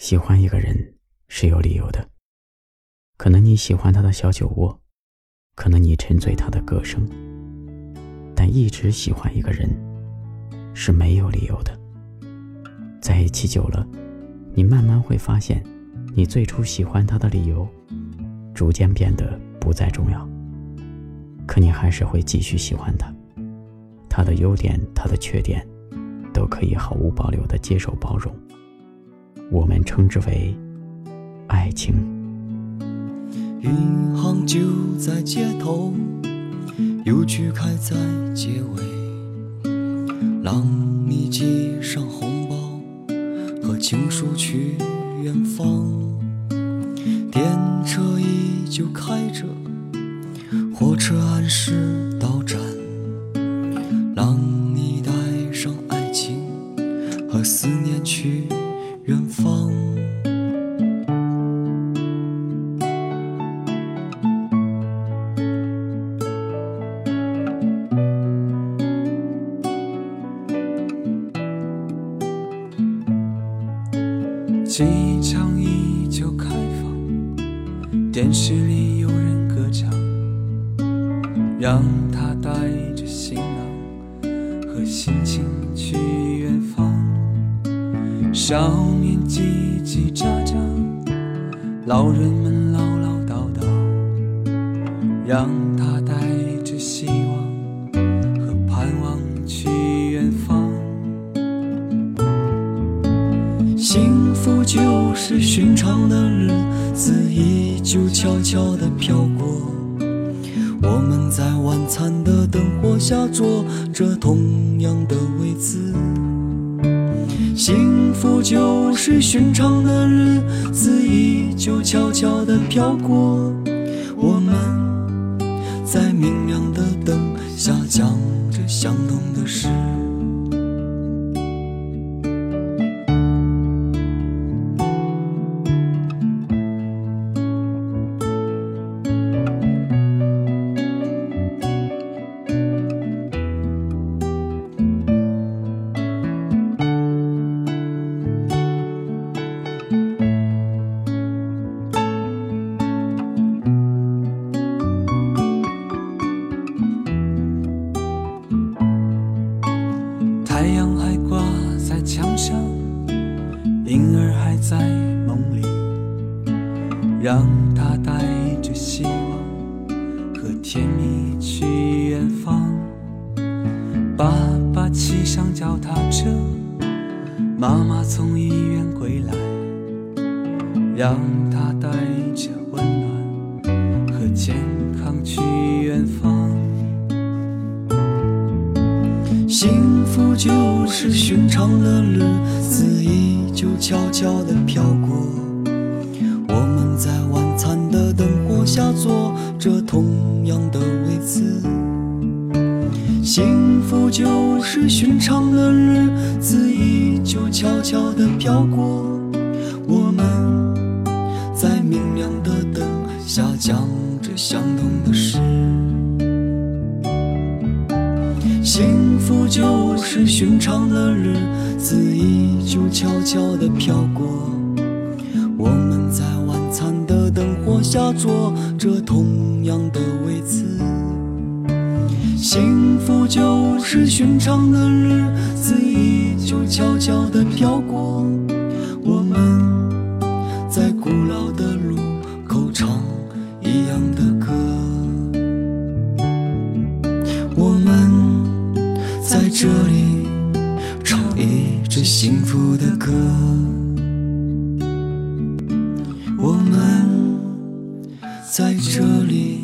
喜欢一个人是有理由的，可能你喜欢他的小酒窝，可能你沉醉他的歌声，但一直喜欢一个人是没有理由的。在一起久了，你慢慢会发现，你最初喜欢他的理由，逐渐变得不再重要。可你还是会继续喜欢他，他的优点，他的缺点，都可以毫无保留的接受包容。我们称之为爱情。银行就在街头，邮局开在街尾，让你寄上红包和情书去远方。电车依旧开着，火车按时到站，让你带上爱情和思念去。远方，机场依旧开放，电视里有人歌唱，让他带着行囊和心情去远方。少年叽叽喳喳，老人们唠唠叨叨，让他带着希望和盼望去远方。幸福就是寻常的日子依旧悄悄地飘过，我们在晚餐的灯火下坐着同样的位子。幸福就是寻常的日子依旧悄悄地飘过，我们在明亮的灯下讲着相同的事。还在梦里，让他带着希望和甜蜜去远方。爸爸骑上脚踏车，妈妈从医院归来，让他带着温暖和健康去远方。幸福就是寻常的日子依旧悄悄地飘过，我们在晚餐的灯火下坐着同样的位子。幸福就是寻常的日子依旧悄悄地飘过，我们在明亮的灯下讲着相同的事。就是寻常的日子依旧悄悄地飘过，我们在晚餐的灯火下坐着同样的位子。幸福就是寻常的日子依旧悄悄地飘过，这里唱一支幸福的歌，我们在这里。